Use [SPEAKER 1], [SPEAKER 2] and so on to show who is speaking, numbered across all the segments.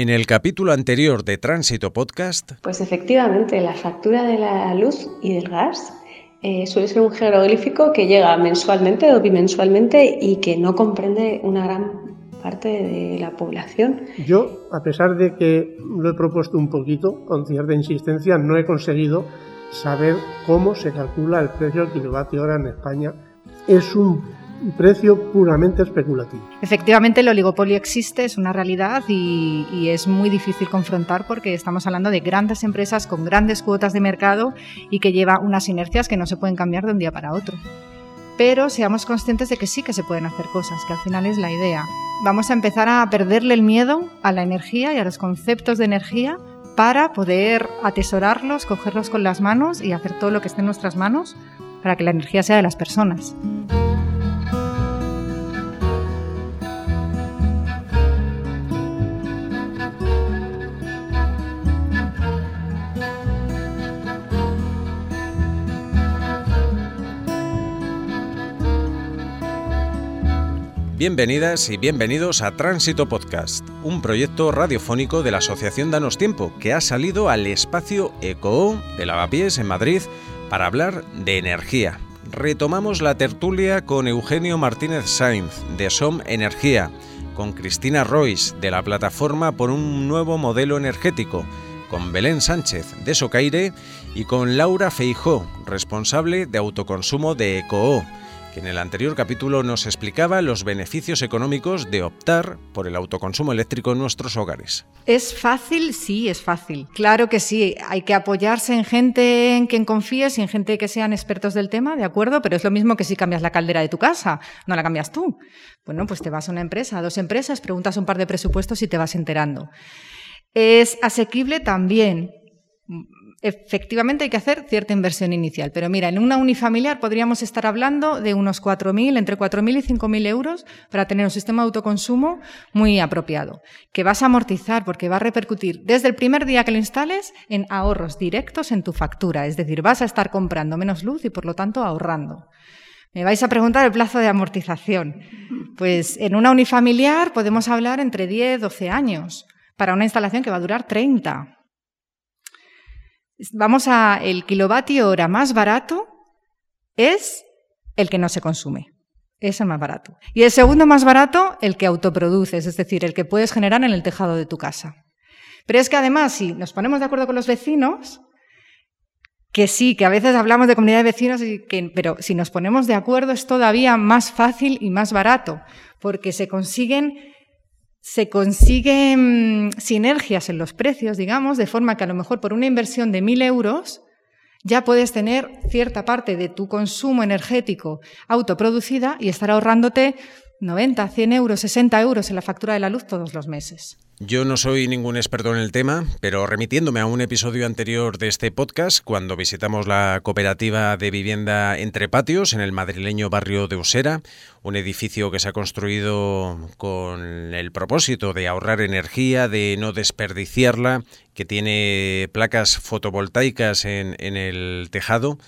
[SPEAKER 1] En el capítulo anterior de Tránsito Podcast.
[SPEAKER 2] Pues efectivamente, la factura de la luz y del gas eh, suele ser un jeroglífico que llega mensualmente o bimensualmente y que no comprende una gran parte de la población.
[SPEAKER 3] Yo, a pesar de que lo he propuesto un poquito, con cierta insistencia, no he conseguido saber cómo se calcula el precio del kilovatio hora en España. Es un precio puramente especulativo.
[SPEAKER 4] Efectivamente, el oligopolio existe, es una realidad y, y, es muy difícil confrontar porque estamos hablando de grandes empresas con grandes cuotas de mercado y que lleva unas inercias que no se pueden cambiar de un día para otro. Pero seamos conscientes de que sí que se pueden hacer cosas, que al final es la idea. Vamos a empezar a perderle el miedo a la energía y a los conceptos de energía para poder atesorarlos, cogerlos con las manos y hacer todo lo que esté en nuestras manos para que la energía sea de las personas.
[SPEAKER 1] Bienvenidas y bienvenidos a Tránsito Podcast, un proyecto radiofónico de la Asociación Danos Tiempo que ha salido al espacio ECO de Lavapiés en Madrid para hablar de energía. Retomamos la tertulia con Eugenio Martínez Sainz de SOM Energía, con Cristina Royce de la plataforma por un nuevo modelo energético, con Belén Sánchez de Socaire y con Laura Feijó, responsable de autoconsumo de ECOO que en el anterior capítulo nos explicaba los beneficios económicos de optar por el autoconsumo eléctrico en nuestros hogares.
[SPEAKER 4] ¿Es fácil? Sí, es fácil. Claro que sí. Hay que apoyarse en gente en quien confíes y en gente que sean expertos del tema, ¿de acuerdo? Pero es lo mismo que si cambias la caldera de tu casa, no la cambias tú. Bueno, pues te vas a una empresa, a dos empresas, preguntas un par de presupuestos y te vas enterando. Es asequible también efectivamente hay que hacer cierta inversión inicial. Pero mira, en una unifamiliar podríamos estar hablando de unos 4.000, entre 4.000 y 5.000 euros para tener un sistema de autoconsumo muy apropiado, que vas a amortizar porque va a repercutir desde el primer día que lo instales en ahorros directos en tu factura. Es decir, vas a estar comprando menos luz y por lo tanto ahorrando. Me vais a preguntar el plazo de amortización. Pues en una unifamiliar podemos hablar entre 10, 12 años para una instalación que va a durar 30. Vamos a el kilovatio hora más barato es el que no se consume. Es el más barato. Y el segundo más barato, el que autoproduces, es decir, el que puedes generar en el tejado de tu casa. Pero es que además, si nos ponemos de acuerdo con los vecinos, que sí, que a veces hablamos de comunidad de vecinos, pero si nos ponemos de acuerdo es todavía más fácil y más barato, porque se consiguen se consiguen sinergias en los precios, digamos, de forma que a lo mejor por una inversión de 1.000 euros ya puedes tener cierta parte de tu consumo energético autoproducida y estar ahorrándote 90, 100 euros, 60 euros en la factura de la luz todos los meses.
[SPEAKER 1] Yo no soy ningún experto en el tema, pero remitiéndome a un episodio anterior de este podcast, cuando visitamos la cooperativa de vivienda Entre Patios en el madrileño barrio de Usera, un edificio que se ha construido con el propósito de ahorrar energía, de no desperdiciarla, que tiene placas fotovoltaicas en, en el tejado.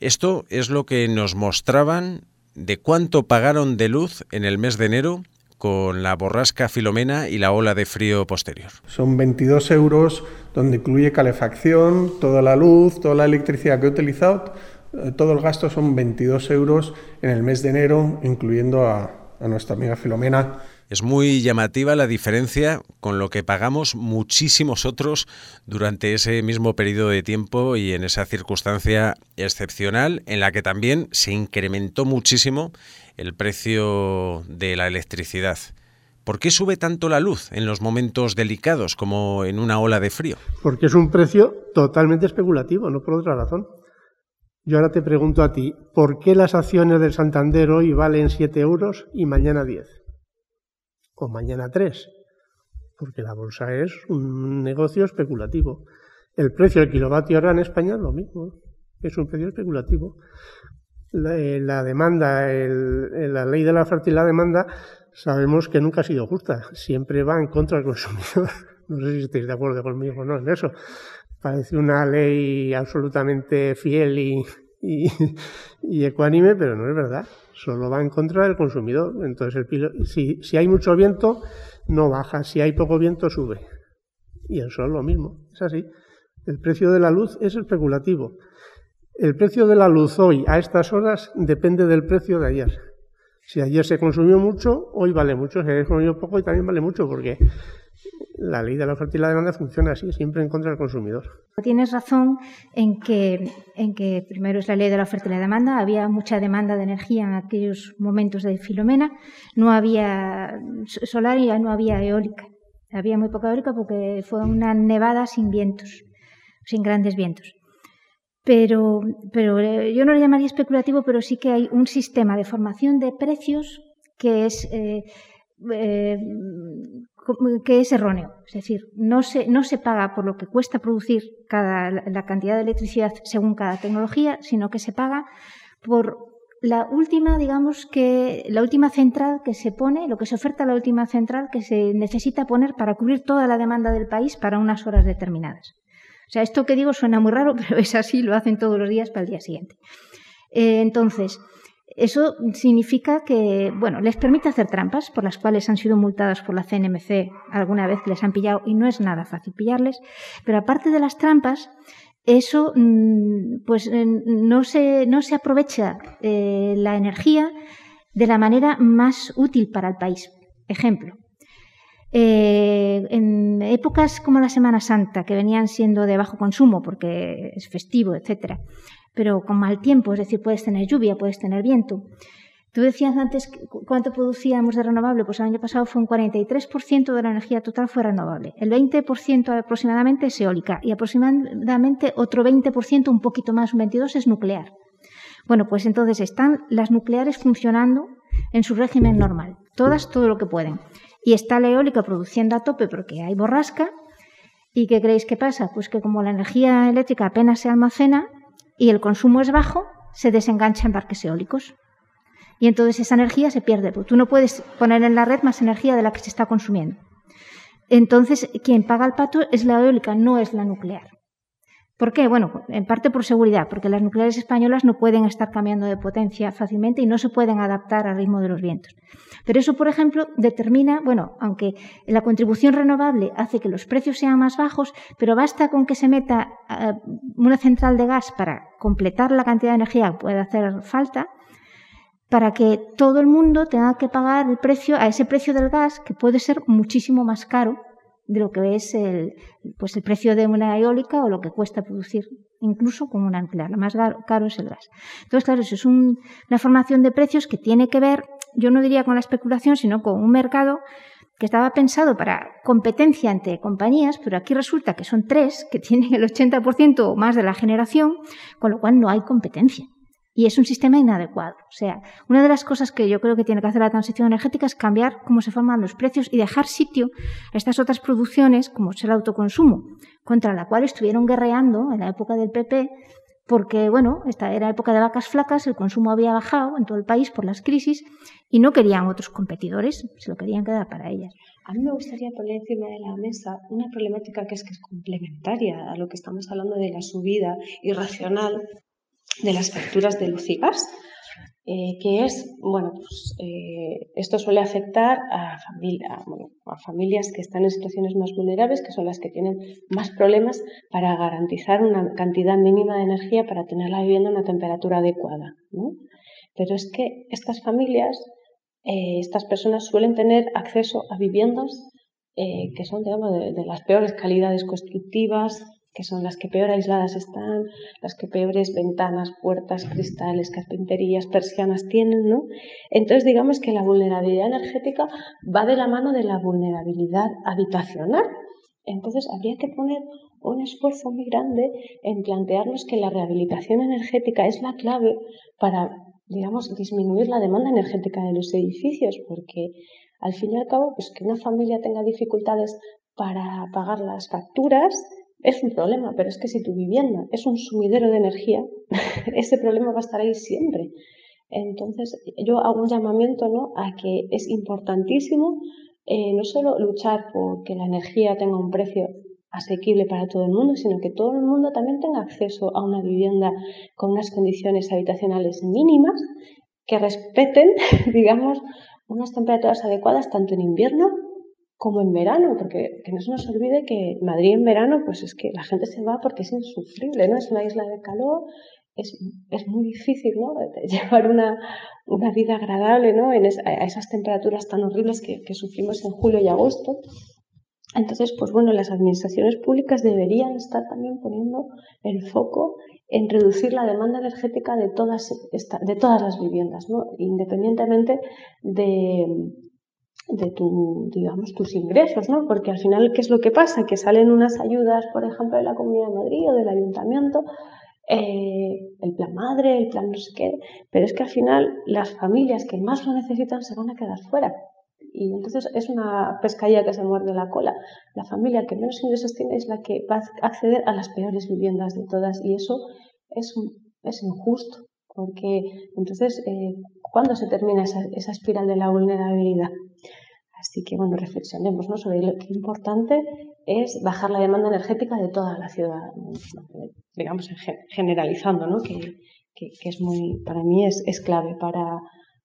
[SPEAKER 1] Esto es lo que nos mostraban de cuánto pagaron de luz en el mes de enero con la borrasca Filomena y la ola de frío posterior.
[SPEAKER 3] Son 22 euros donde incluye calefacción, toda la luz, toda la electricidad que he utilizado. Eh, todo el gasto son 22 euros en el mes de enero, incluyendo a, a nuestra amiga Filomena
[SPEAKER 1] es muy llamativa la diferencia con lo que pagamos muchísimos otros durante ese mismo periodo de tiempo y en esa circunstancia excepcional en la que también se incrementó muchísimo el precio de la electricidad. ¿Por qué sube tanto la luz en los momentos delicados como en una ola de frío?
[SPEAKER 3] Porque es un precio totalmente especulativo, no por otra razón. Yo ahora te pregunto a ti, ¿por qué las acciones del Santander hoy valen 7 euros y mañana 10? O mañana tres, porque la bolsa es un negocio especulativo. El precio del kilovatio hora en España es lo mismo, es un precio especulativo. La, eh, demanda, la ley de la oferta y la demanda, sabemos que nunca ha sido justa, siempre va en contra del consumidor. No sé si estáis de acuerdo conmigo o no en eso. Parece una ley absolutamente fiel y, y, ecuánime, pero no es verdad. Solo va en contra del consumidor. Entonces, el si, si hay mucho viento, no baja. Si hay poco viento, sube. Y el sol lo mismo. Es así. El precio de la luz es especulativo. El precio de la luz hoy, a estas horas, depende del precio de ayer. Si ayer se consumió mucho, hoy vale mucho. Si ayer se consumió poco, hoy también vale mucho, porque la ley de la oferta y la demanda funciona así, siempre en contra del consumidor.
[SPEAKER 5] Tienes razón en que, en que primero es la ley de la oferta y la demanda. Había mucha demanda de energía en aquellos momentos de Filomena. No había solar y ya no había eólica. Había muy poca eólica porque fue una nevada sin vientos, sin grandes vientos. Pero, pero eh, yo no lo llamaría especulativo, pero sí que hay un sistema de formación de precios que es eh, eh, que es erróneo. Es decir, no se, no se paga por lo que cuesta producir cada, la cantidad de electricidad según cada tecnología, sino que se paga por la última, digamos que la última central que se pone, lo que se oferta la última central que se necesita poner para cubrir toda la demanda del país para unas horas determinadas. O sea, esto que digo suena muy raro, pero es así, lo hacen todos los días para el día siguiente. Eh, entonces, eso significa que, bueno, les permite hacer trampas por las cuales han sido multadas por la CNMC alguna vez que les han pillado y no es nada fácil pillarles, pero aparte de las trampas, eso mm, pues no se, no se aprovecha eh, la energía de la manera más útil para el país. Ejemplo, eh, en épocas como la Semana Santa, que venían siendo de bajo consumo porque es festivo, etcétera, pero con mal tiempo, es decir, puedes tener lluvia, puedes tener viento. Tú decías antes cuánto producíamos de renovable, pues el año pasado fue un 43% de la energía total fue renovable, el 20% aproximadamente es eólica y aproximadamente otro 20%, un poquito más, un 22% es nuclear. Bueno, pues entonces están las nucleares funcionando en su régimen normal, todas todo lo que pueden. Y está la eólica produciendo a tope porque hay borrasca. ¿Y qué creéis que pasa? Pues que como la energía eléctrica apenas se almacena, y el consumo es bajo, se desengancha en parques eólicos. Y entonces esa energía se pierde, porque tú no puedes poner en la red más energía de la que se está consumiendo. Entonces, quien paga el pato es la eólica, no es la nuclear. ¿Por qué? Bueno, en parte por seguridad, porque las nucleares españolas no pueden estar cambiando de potencia fácilmente y no se pueden adaptar al ritmo de los vientos. Pero eso, por ejemplo, determina, bueno, aunque la contribución renovable hace que los precios sean más bajos, pero basta con que se meta eh, una central de gas para completar la cantidad de energía que puede hacer falta, para que todo el mundo tenga que pagar el precio a ese precio del gas que puede ser muchísimo más caro de lo que es el, pues el precio de una eólica o lo que cuesta producir incluso con una nuclear. Lo más caro es el gas. Entonces, claro, eso es una formación de precios que tiene que ver, yo no diría con la especulación, sino con un mercado que estaba pensado para competencia entre compañías, pero aquí resulta que son tres que tienen el 80% o más de la generación, con lo cual no hay competencia. Y es un sistema inadecuado. O sea, una de las cosas que yo creo que tiene que hacer la transición energética es cambiar cómo se forman los precios y dejar sitio a estas otras producciones, como es el autoconsumo, contra la cual estuvieron guerreando en la época del PP, porque, bueno, esta era época de vacas flacas, el consumo había bajado en todo el país por las crisis y no querían otros competidores, se lo querían quedar para ellas.
[SPEAKER 2] A mí me gustaría poner encima de la mesa una problemática que es que es complementaria a lo que estamos hablando de la subida irracional de las facturas de luz eh, que es, bueno, pues, eh, esto suele afectar a, familia, a familias que están en situaciones más vulnerables, que son las que tienen más problemas para garantizar una cantidad mínima de energía para tener la vivienda a una temperatura adecuada. Pero es que estas familias, eh, estas personas suelen tener acceso a viviendas que son, digamos, de las peores calidades constructivas, que son las que peor aisladas están, las que peores ventanas, puertas, cristales, carpinterías, persianas tienen, ¿no? Entonces digamos que la vulnerabilidad energética va de la mano de la vulnerabilidad habitacional. Entonces habría que poner un esfuerzo muy grande en plantearnos que la rehabilitación energética es la clave para, digamos, disminuir la demanda energética de los edificios, porque al fin y al cabo, pues que una familia tenga dificultades para pagar las facturas, es un problema, pero es que si tu vivienda es un sumidero de energía, ese problema va a estar ahí siempre. Entonces, yo hago un llamamiento ¿no? a que es importantísimo eh, no solo luchar por que la energía tenga un precio asequible para todo el mundo, sino que todo el mundo también tenga acceso a una vivienda con unas condiciones habitacionales mínimas que respeten, digamos, unas temperaturas adecuadas tanto en invierno como en verano, porque que no se nos olvide que Madrid en verano, pues es que la gente se va porque es insufrible, ¿no? Es una isla de calor, es, es muy difícil, ¿no? llevar una, una, vida agradable, ¿no? En a esas temperaturas tan horribles que, que sufrimos en julio y agosto. Entonces, pues bueno, las administraciones públicas deberían estar también poniendo el foco en reducir la demanda energética de todas, de todas las viviendas, ¿no? independientemente de, de tu, digamos, tus ingresos, ¿no? Porque al final, ¿qué es lo que pasa? Que salen unas ayudas, por ejemplo, de la Comunidad de Madrid o del Ayuntamiento, eh, el plan madre, el plan no sé qué, pero es que al final las familias que más lo necesitan se van a quedar fuera. Y entonces es una pescadilla que se muerde la cola. La familia que menos ingresos tiene es la que va a acceder a las peores viviendas de todas y eso es, es injusto, porque entonces, eh, ¿cuándo se termina esa, esa, espiral de la vulnerabilidad? Así que, bueno, reflexionemos ¿no? sobre lo que importante es bajar la demanda energética de toda la ciudad, digamos, generalizando, ¿no? que, que, es muy, para mí es, es clave para,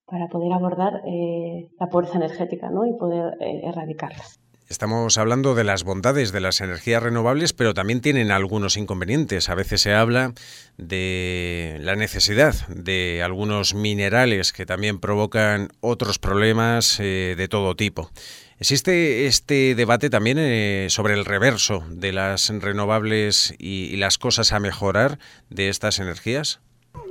[SPEAKER 2] para poder abordar eh, la pobreza energética ¿no? y poder eh, erradicarla.
[SPEAKER 1] Estamos hablando de las bondades de las energías renovables, pero también tienen algunos inconvenientes. A veces se habla de la necesidad de algunos minerales que también provocan otros problemas eh, de todo tipo. ¿Existe este debate también eh, sobre el reverso de las renovables y, y las cosas a mejorar de estas energías?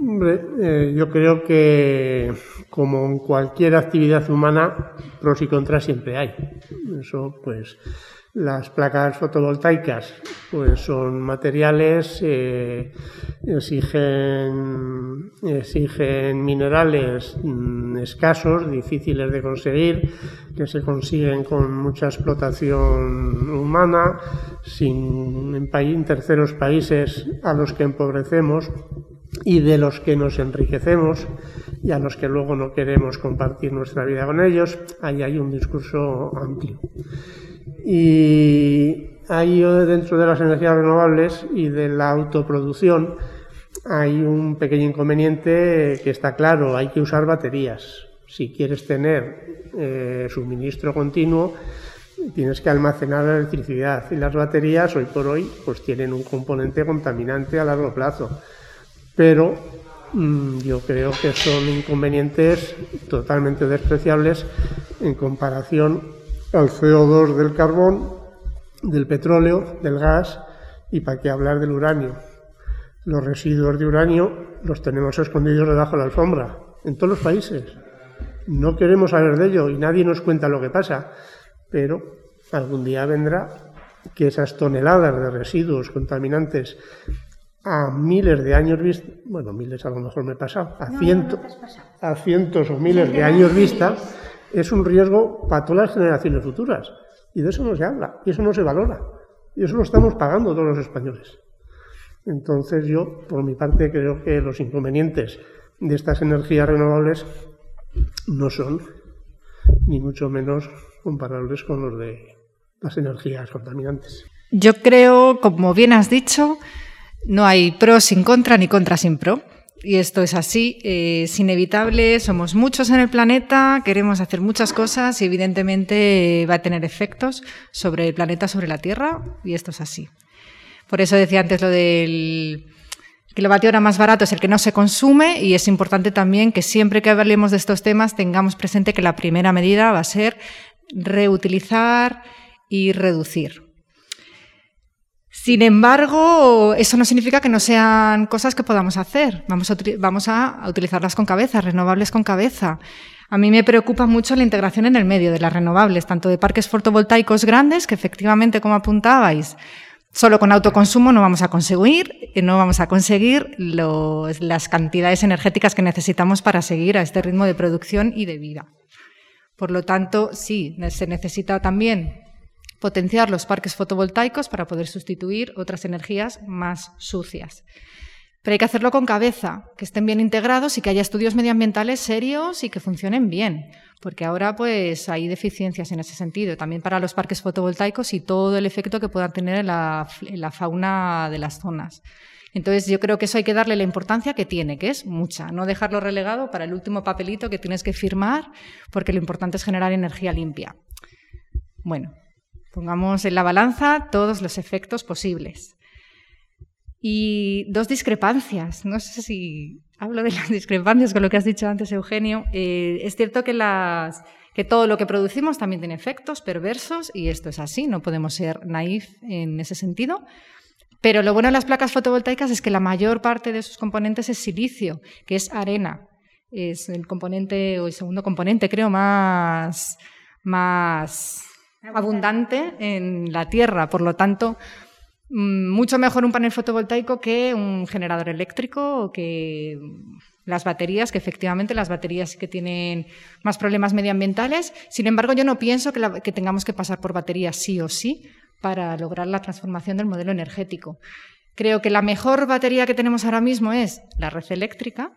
[SPEAKER 3] Hombre, eh, yo creo que como en cualquier actividad humana, pros y contras siempre hay. Eso, pues, las placas fotovoltaicas, pues, son materiales, eh, exigen, minerales mm, escasos, difíciles de conseguir, que se consiguen con mucha explotación humana, sin, en, en terceros países a los que empobrecemos y de los que nos enriquecemos y a los que luego no queremos compartir nuestra vida con ellos, ahí hay un discurso amplio. Y ahí dentro de las energías renovables y de la autoproducción hay un pequeño inconveniente que está claro, hay que usar baterías. Si quieres tener eh, suministro continuo, tienes que almacenar la electricidad y las baterías hoy por hoy pues tienen un componente contaminante a largo plazo pero mm, yo creo que son inconvenientes totalmente despreciables en comparación al CO2 del carbón, del petróleo, del gas y para qué hablar del uranio. Los residuos de uranio los tenemos escondidos debajo de la alfombra en todos los países. No queremos saber de ello y nadie nos cuenta lo que pasa, pero algún día vendrá que esas toneladas de residuos contaminantes a miles de años vista, bueno, miles a lo mejor me he pasado, a, cientos, a cientos o miles de años vista, es un riesgo para todas las generaciones futuras. Y de eso no se habla, y eso no se valora. Y eso lo estamos pagando todos los españoles. Entonces yo, por mi parte, creo que los inconvenientes de estas energías renovables no son ni mucho menos comparables con los de las energías contaminantes.
[SPEAKER 4] Yo creo, como bien has dicho, no hay pro sin contra ni contra sin pro. Y esto es así, eh, es inevitable, somos muchos en el planeta, queremos hacer muchas cosas y evidentemente va a tener efectos sobre el planeta, sobre la Tierra, y esto es así. Por eso decía antes lo del kilovatio hora más barato es el que no se consume y es importante también que siempre que hablemos de estos temas tengamos presente que la primera medida va a ser reutilizar y reducir. Sin embargo, eso no significa que no sean cosas que podamos hacer. Vamos a, utilizarlas con cabeza, renovables con cabeza. A mí me preocupa mucho la integración en el medio de las renovables, tanto de parques fotovoltaicos grandes, que efectivamente, como apuntabais, solo con autoconsumo no vamos a conseguir, no vamos a conseguir las cantidades energéticas que necesitamos para seguir a este ritmo de producción y de vida. Por lo tanto, sí, se necesita también potenciar los parques fotovoltaicos para poder sustituir otras energías más sucias. Pero hay que hacerlo con cabeza, que estén bien integrados y que haya estudios medioambientales serios y que funcionen bien, porque ahora pues hay deficiencias en ese sentido, también para los parques fotovoltaicos y todo el efecto que puedan tener en la, en la fauna de las zonas. Entonces yo creo que eso hay que darle la importancia que tiene, que es mucha, no dejarlo relegado para el último papelito que tienes que firmar, porque lo importante es generar energía limpia. Bueno, pongamos en la balanza todos los efectos posibles. Y dos discrepancias. No sé si hablo de las discrepancias con lo que has dicho antes, Eugenio. Eh, es cierto que, las, que todo lo que producimos también tiene efectos perversos y esto es así, no podemos ser naif en ese sentido. Pero lo bueno de las placas fotovoltaicas es que la mayor parte de sus componentes es silicio, que es arena. Es el componente o el segundo componente, creo, más, más abundante en la Tierra. Por lo tanto, Mm, mucho mejor un panel fotovoltaico que un generador eléctrico o que las baterías, que efectivamente las baterías que tienen más problemas medioambientales. Sin embargo, yo no pienso que, tengamos que pasar por baterías sí o sí para lograr la transformación del modelo energético. Creo que la mejor batería que tenemos ahora mismo es la red eléctrica,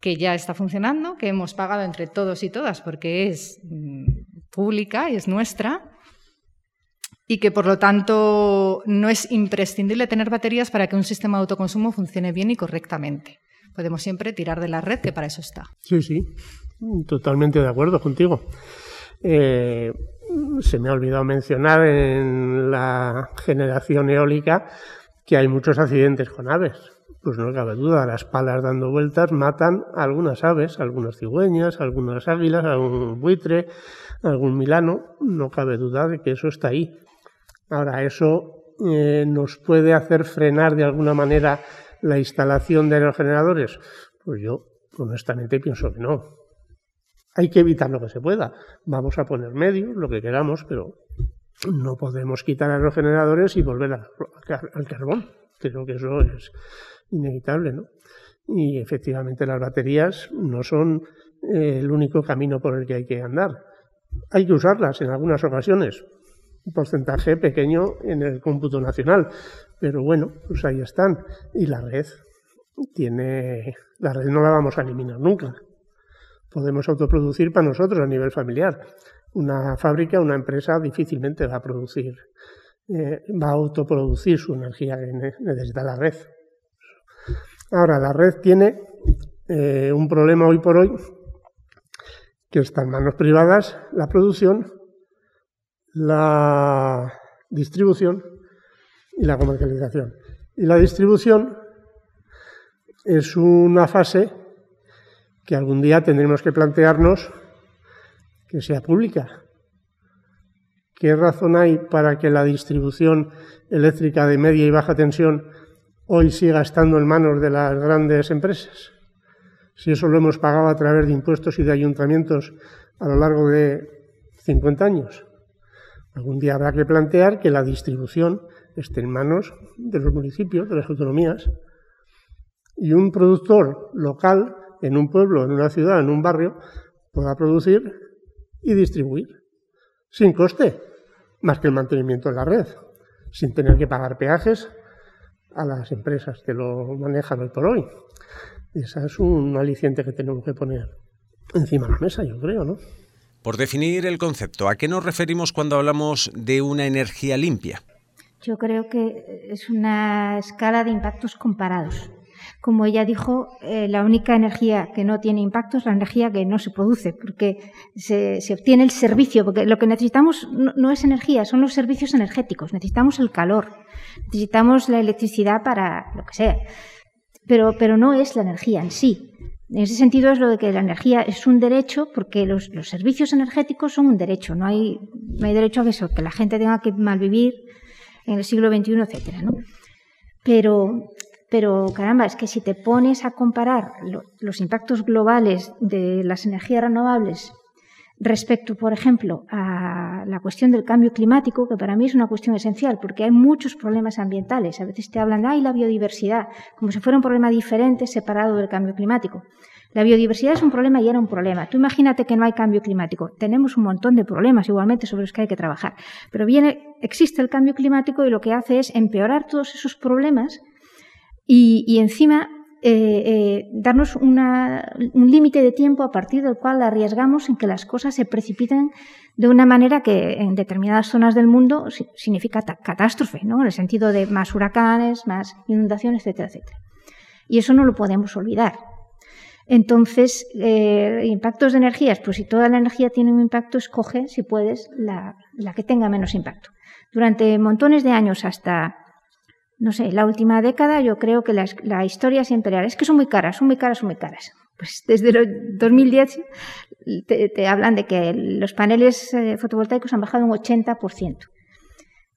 [SPEAKER 4] que ya está funcionando, que hemos pagado entre todos y todas porque es mm, pública y es nuestra y que por lo tanto no es imprescindible tener baterías para que un sistema de autoconsumo funcione bien y correctamente. Podemos siempre tirar de la red, que para eso está.
[SPEAKER 3] Sí, sí, totalmente de acuerdo contigo. Eh, se me ha olvidado mencionar en la generación eólica que hay muchos accidentes con aves. Pues no cabe duda, las palas dando vueltas matan a algunas aves, algunas cigüeñas, algunas águilas, algún buitre, algún milano. No cabe duda de que eso está ahí. Ahora, ¿eso eh, nos puede hacer frenar de alguna manera la instalación de los generadores? Pues yo honestamente pienso que no. Hay que evitar lo que se pueda. Vamos a poner medios, lo que queramos, pero no podemos quitar a los generadores y volver al carbón. Creo que eso es inevitable, ¿no? Y efectivamente las baterías no son eh, el único camino por el que hay que andar. Hay que usarlas en algunas ocasiones, porcentaje pequeño en el cómputo nacional, pero bueno, pues ahí están. Y la red tiene, la red no la vamos a eliminar nunca. Podemos autoproducir para nosotros a nivel familiar. Una fábrica, una empresa difícilmente va a producir, eh, va a autoproducir su energía que necesita la red. Ahora, la red tiene eh, un problema hoy por hoy, que está en manos privadas la producción la distribución y la comercialización. Y la distribución es una fase que algún día tendremos que plantearnos que sea pública. ¿Qué razón hay para que la distribución eléctrica de media y baja tensión hoy siga estando en manos de las grandes empresas? Si eso lo hemos pagado a través de impuestos y de ayuntamientos a lo largo de 50 años. Algún día habrá que plantear que la distribución esté en manos de los municipios, de las autonomías, y un productor local en un pueblo, en una ciudad, en un barrio, pueda producir y distribuir sin coste, más que el mantenimiento de la red, sin tener que pagar peajes a las empresas que lo manejan hoy por hoy. Esa es un aliciente que tenemos que poner encima de la mesa, yo creo, ¿no?
[SPEAKER 1] Por definir el concepto, ¿a qué nos referimos cuando hablamos de una energía limpia?
[SPEAKER 5] Yo creo que es una escala de impactos comparados. Como ella dijo, eh, la única energía que no tiene impacto es la energía que no se produce, porque se, obtiene el servicio, porque lo que necesitamos no, no, es energía, son los servicios energéticos, necesitamos el calor, necesitamos la electricidad para lo que sea, pero, pero no es la energía en sí. En ese sentido es lo de que la energía es un derecho porque los, servicios energéticos son un derecho. No hay, no hay derecho a eso, que la gente tenga que malvivir en el siglo XXI, etcétera, ¿no? Pero, pero caramba, es que si te pones a comparar los impactos globales de las energías renovables respecto, por ejemplo, a la cuestión del cambio climático, que para mí es una cuestión esencial, porque hay muchos problemas ambientales. A veces te hablan de la biodiversidad, como si fuera un problema diferente separado del cambio climático. La biodiversidad es un problema y era un problema. Tú imagínate que no hay cambio climático. Tenemos un montón de problemas igualmente sobre los que hay que trabajar. Pero viene, existe el cambio climático y lo que hace es empeorar todos esos problemas y, y encima eh, eh, darnos un límite de tiempo a partir del cual arriesgamos en que las cosas se precipiten de una manera que en determinadas zonas del mundo significa catástrofe, ¿no? en el sentido de más huracanes, más inundaciones, etcétera, etcétera. Y eso no lo podemos olvidar. Entonces, eh, impactos de energías, pues si toda la energía tiene un impacto, escoge, si puedes, la, que tenga menos impacto. Durante montones de años, hasta, no sé, la última década, yo creo que la, historia siempre era, es que son muy caras, son muy caras, son muy caras. Pues desde el 2010 te, hablan de que los paneles eh, fotovoltaicos han bajado un 80%.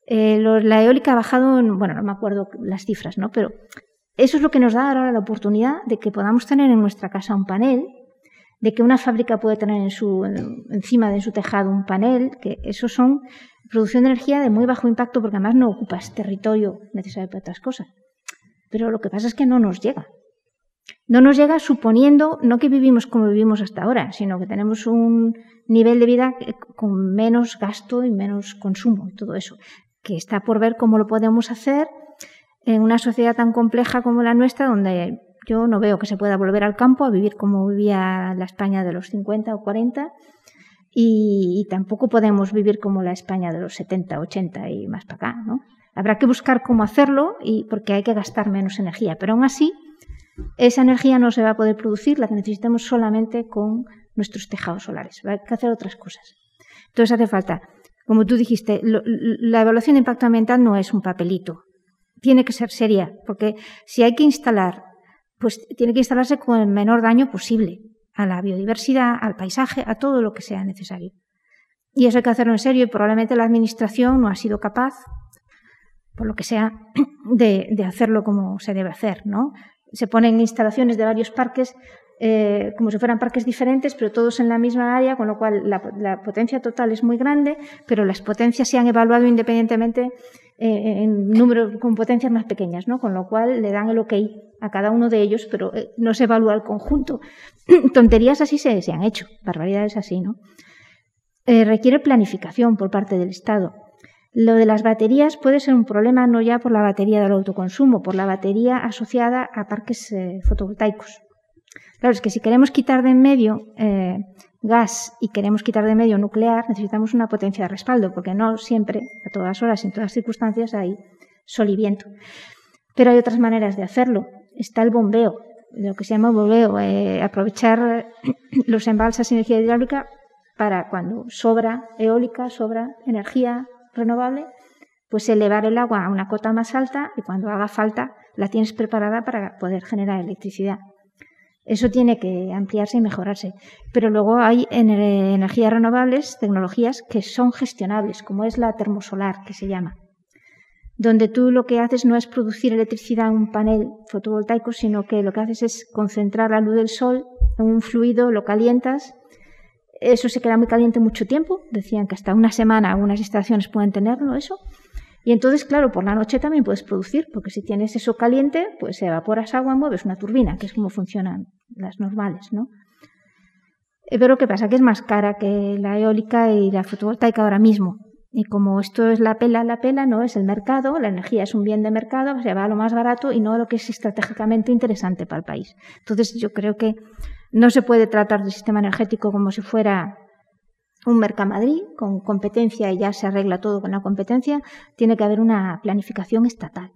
[SPEAKER 5] Eh, la eólica ha bajado, bueno, no me acuerdo las cifras, ¿no? Pero eso es lo que nos da ahora la oportunidad de que podamos tener en nuestra casa un panel, de que una fábrica puede tener en su, encima de su tejado un panel, que eso son producción de energía de muy bajo impacto porque además no ocupas territorio necesario para otras cosas. Pero lo que pasa es que no nos llega. No nos llega suponiendo no que vivimos como vivimos hasta ahora, sino que tenemos un nivel de vida con menos gasto y menos consumo y todo eso, que está por ver cómo lo podemos hacer en una sociedad tan compleja como la nuestra, donde yo no veo que se pueda volver al campo a vivir como vivía la España de los 50 o 40 y, tampoco podemos vivir como la España de los 70, 80 y más para acá. ¿no? Habrá que buscar cómo hacerlo y porque hay que gastar menos energía, pero aún así esa energía no se va a poder producir, la que necesitamos solamente con nuestros tejados solares. Hay que hacer otras cosas. Entonces hace falta, como tú dijiste, la evaluación de impacto ambiental no es un papelito, tiene que ser seria, porque si hay que instalar, pues tiene que instalarse con el menor daño posible a la biodiversidad, al paisaje, a todo lo que sea necesario. Y eso hay que hacerlo en serio y probablemente la Administración no ha sido capaz, por lo que sea, de, hacerlo como se debe hacer. ¿no? Se ponen instalaciones de varios parques eh, como si fueran parques diferentes, pero todos en la misma área, con lo cual la, potencia total es muy grande, pero las potencias se han evaluado independientemente en número con potencias más pequeñas, ¿no? con lo cual le dan el ok a cada uno de ellos, pero eh, no se evalúa el conjunto. Tonterías así se, han hecho, barbaridades así, ¿no? requiere planificación por parte del Estado. Lo de las baterías puede ser un problema no ya por la batería del autoconsumo, por la batería asociada a parques fotovoltaicos. Claro, es que si queremos quitar de en medio eh, gas y queremos quitar de medio nuclear, necesitamos una potencia de respaldo, porque no siempre, a todas horas, en todas circunstancias, hay sol y viento. Pero hay otras maneras de hacerlo. Está el bombeo, lo que se llama bombeo, eh, aprovechar los embalsas de energía hidráulica para cuando sobra eólica, sobra energía renovable, pues elevar el agua a una cota más alta y cuando haga falta la tienes preparada para poder generar electricidad. Eso tiene que ampliarse y mejorarse. Pero luego hay energías renovables, tecnologías que son gestionables, como es la termosolar, que se llama, donde tú lo que haces no es producir electricidad en un panel fotovoltaico, sino que lo que haces es concentrar la luz del sol en un fluido, lo calientas. Eso se queda muy caliente mucho tiempo. Decían que hasta una semana algunas instalaciones pueden tenerlo, eso. Y entonces, claro, por la noche también puedes producir, porque si tienes eso caliente, pues evaporas agua, mueves una turbina, que es como funcionan las normales, ¿no? Eh, pero ¿qué pasa? Que es más cara que la eólica y la fotovoltaica ahora mismo. Y como esto es la pela, la pela no es el mercado, la energía es un bien de mercado, se va a lo más barato y no a lo que es estratégicamente interesante para el país. Entonces yo creo que no se puede tratar del sistema energético como si fuera un Mercamadrid con competencia y ya se arregla todo con la competencia, tiene que haber una planificación estatal.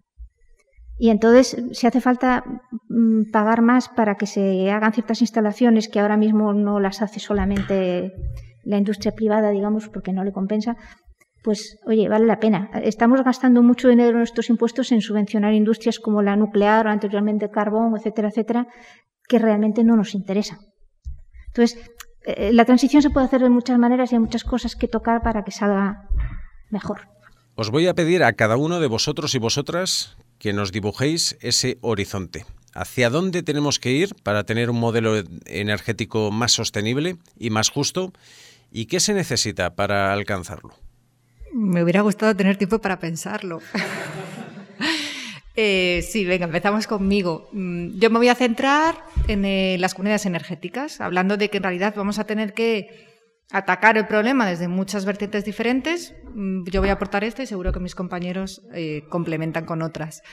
[SPEAKER 5] Y entonces, si hace falta mm, pagar más para que se hagan ciertas instalaciones que ahora mismo no las hace solamente la industria privada, digamos, porque no le compensa, pues oye, vale la pena. Estamos gastando mucho dinero en nuestros impuestos en subvencionar industrias como la nuclear o anteriormente carbón, etcétera, etcétera, que realmente no nos interesan. Entonces, eh, la transición se puede hacer de muchas maneras y hay muchas cosas que tocar para que salga mejor.
[SPEAKER 1] Os voy a pedir a cada uno de vosotros y vosotras que nos dibujéis ese horizonte. ¿Hacia dónde tenemos que ir para tener un modelo energético más sostenible y más justo? ¿Y qué se necesita para alcanzarlo?
[SPEAKER 4] Me hubiera gustado tener tiempo para pensarlo. Eh, sí, venga, empezamos conmigo. Mm, yo me voy a centrar en eh, las comunidades energéticas, hablando de que en realidad vamos a tener que atacar el problema desde muchas vertientes diferentes. Mm, yo voy a aportar esta y seguro que mis compañeros eh, complementan con otras.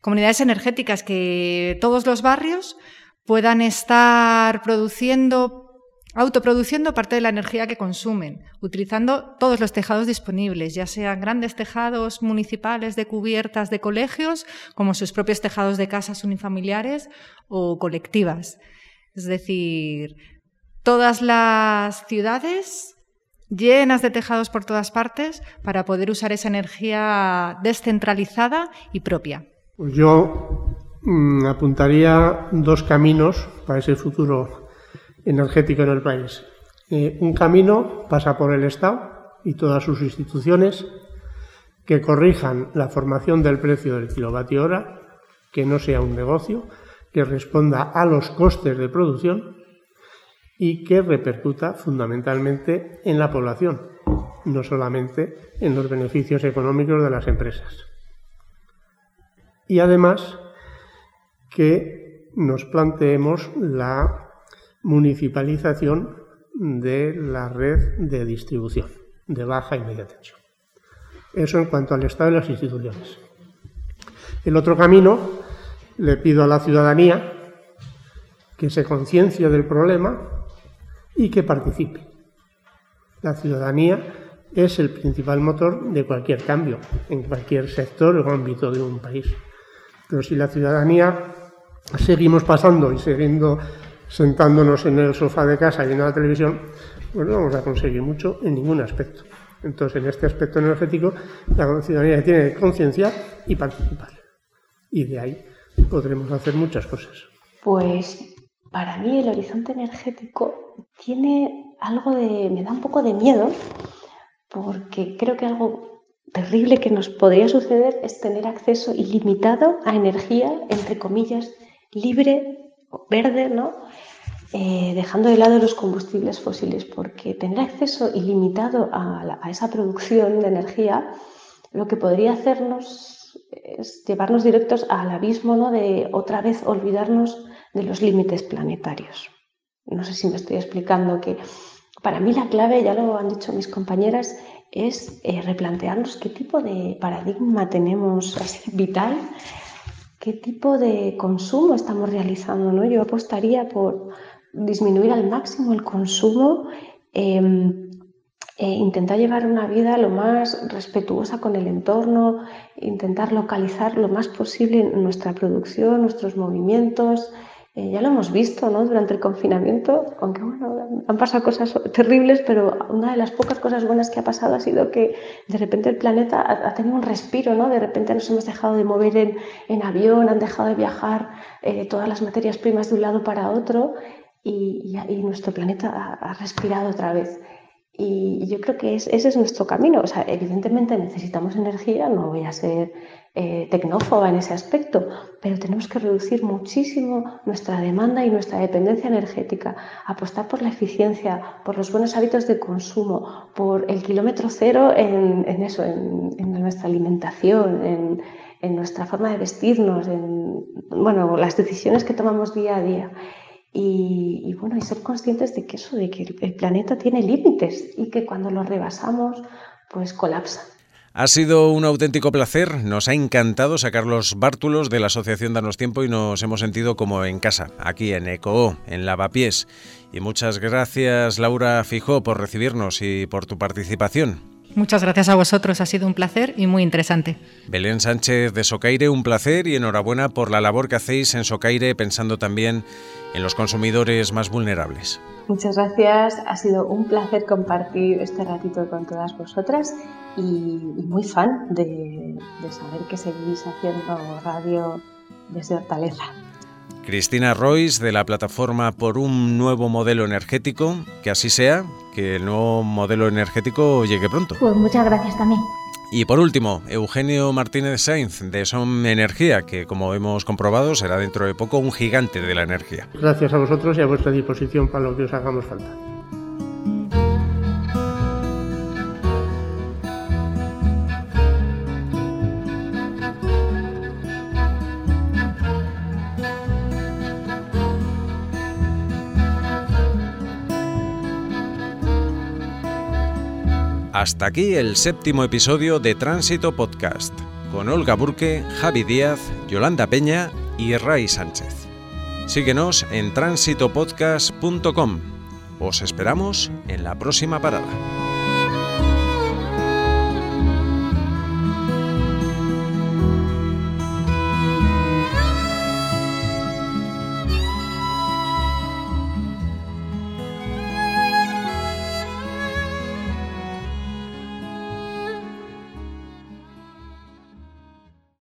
[SPEAKER 4] Comunidades energéticas que todos los barrios puedan estar produciendo autoproduciendo parte de la energía que consumen, utilizando todos los tejados disponibles, ya sean grandes tejados municipales de cubiertas de colegios, como sus propios tejados de casas unifamiliares o colectivas. Es decir, todas las ciudades llenas de tejados por todas partes para poder usar esa energía descentralizada y propia.
[SPEAKER 3] Pues yo mm, apuntaría dos caminos para ese futuro energético en el país. Un camino pasa por el Estado y todas sus instituciones que corrijan la formación del precio del kilovatio hora, que no sea un negocio, que responda a los costes de producción y que repercuta fundamentalmente en la población, no solamente en los beneficios económicos de las empresas. Y además que nos planteemos la municipalización de la red de distribución de baja y media tensión. Eso en cuanto al Estado y las instituciones. El otro camino, le pido a la ciudadanía que se conciencie del problema y que participe. La ciudadanía es el principal motor de cualquier cambio en cualquier sector o ámbito de un país. Pero si la ciudadanía seguimos pasando y siguiendo sentándonos en el sofá de casa en la televisión, pues no vamos a conseguir mucho en ningún aspecto. Entonces, en este aspecto energético, la ciudadanía tiene que concienciar y participar. Y de ahí podremos hacer muchas cosas.
[SPEAKER 2] Pues para mí el horizonte energético tiene algo de, me da un poco de miedo, porque creo que algo terrible que nos podría suceder es tener acceso ilimitado a energía, entre comillas, libre verde, ¿no? Eh, dejando de lado los combustibles fósiles, porque tener acceso ilimitado a, esa producción de energía lo que podría hacernos es llevarnos directos al abismo ¿no? de otra vez olvidarnos de los límites planetarios. No sé si me estoy explicando que para mí la clave, ya lo han dicho mis compañeras, es eh, replantearnos qué tipo de paradigma tenemos vital qué tipo de consumo estamos realizando. ¿no? Yo apostaría por disminuir al máximo el consumo, em, e intentar llevar una vida lo más respetuosa con el entorno, intentar localizar lo más posible nuestra producción, nuestros movimientos, eh, ya lo hemos visto ¿no? durante el confinamiento, aunque bueno, han pasado cosas terribles, pero una de las pocas cosas buenas que ha pasado ha sido que de repente el planeta ha, tenido un respiro, ¿no? de repente nos hemos dejado de mover en, en avión, han dejado de viajar eh, todas las materias primas de un lado para otro y, nuestro planeta ha, respirado otra vez. Y yo creo que ese es nuestro camino. O sea, evidentemente necesitamos energía, no voy a ser eh, tecnófoba en ese aspecto, pero tenemos que reducir muchísimo nuestra demanda y nuestra dependencia energética, apostar por la eficiencia, por los buenos hábitos de consumo, por el kilómetro cero en, eso, en, nuestra alimentación, en, en, nuestra forma de vestirnos, en bueno, las decisiones que tomamos día a día. Y, bueno, y ser conscientes de que eso, de que el planeta tiene límites y que cuando los rebasamos, pues colapsa.
[SPEAKER 1] Ha sido un auténtico placer, nos ha encantado sacar los bártulos de la Asociación Danos Tiempo y nos hemos sentido como en casa, aquí en ECO, en Lavapiés. Y muchas gracias Laura Fijó por recibirnos y por tu participación.
[SPEAKER 4] Muchas gracias a vosotros, ha sido un placer y muy interesante.
[SPEAKER 1] Belén Sánchez de Socaire, un placer y enhorabuena por la labor que hacéis en Socaire pensando también en los consumidores más vulnerables.
[SPEAKER 2] Muchas gracias, ha sido un placer compartir este ratito con todas vosotras y, muy fan de, de saber que seguís haciendo radio desde Hortaleza.
[SPEAKER 1] Cristina Royce de la plataforma por un nuevo modelo energético, que así sea, que el nuevo modelo energético llegue pronto.
[SPEAKER 5] Pues muchas gracias también.
[SPEAKER 1] Y por último, Eugenio Martínez Sainz de Som Energía, que como hemos comprobado será dentro de poco un gigante de la energía.
[SPEAKER 3] Gracias a vosotros y a vuestra disposición para lo que os hagamos falta.
[SPEAKER 1] Hasta aquí el séptimo episodio de Tránsito Podcast, con Olga Burque, Javi Díaz, Yolanda Peña y Ray Sánchez. Síguenos en tránsitopodcast.com. Os esperamos en la próxima parada.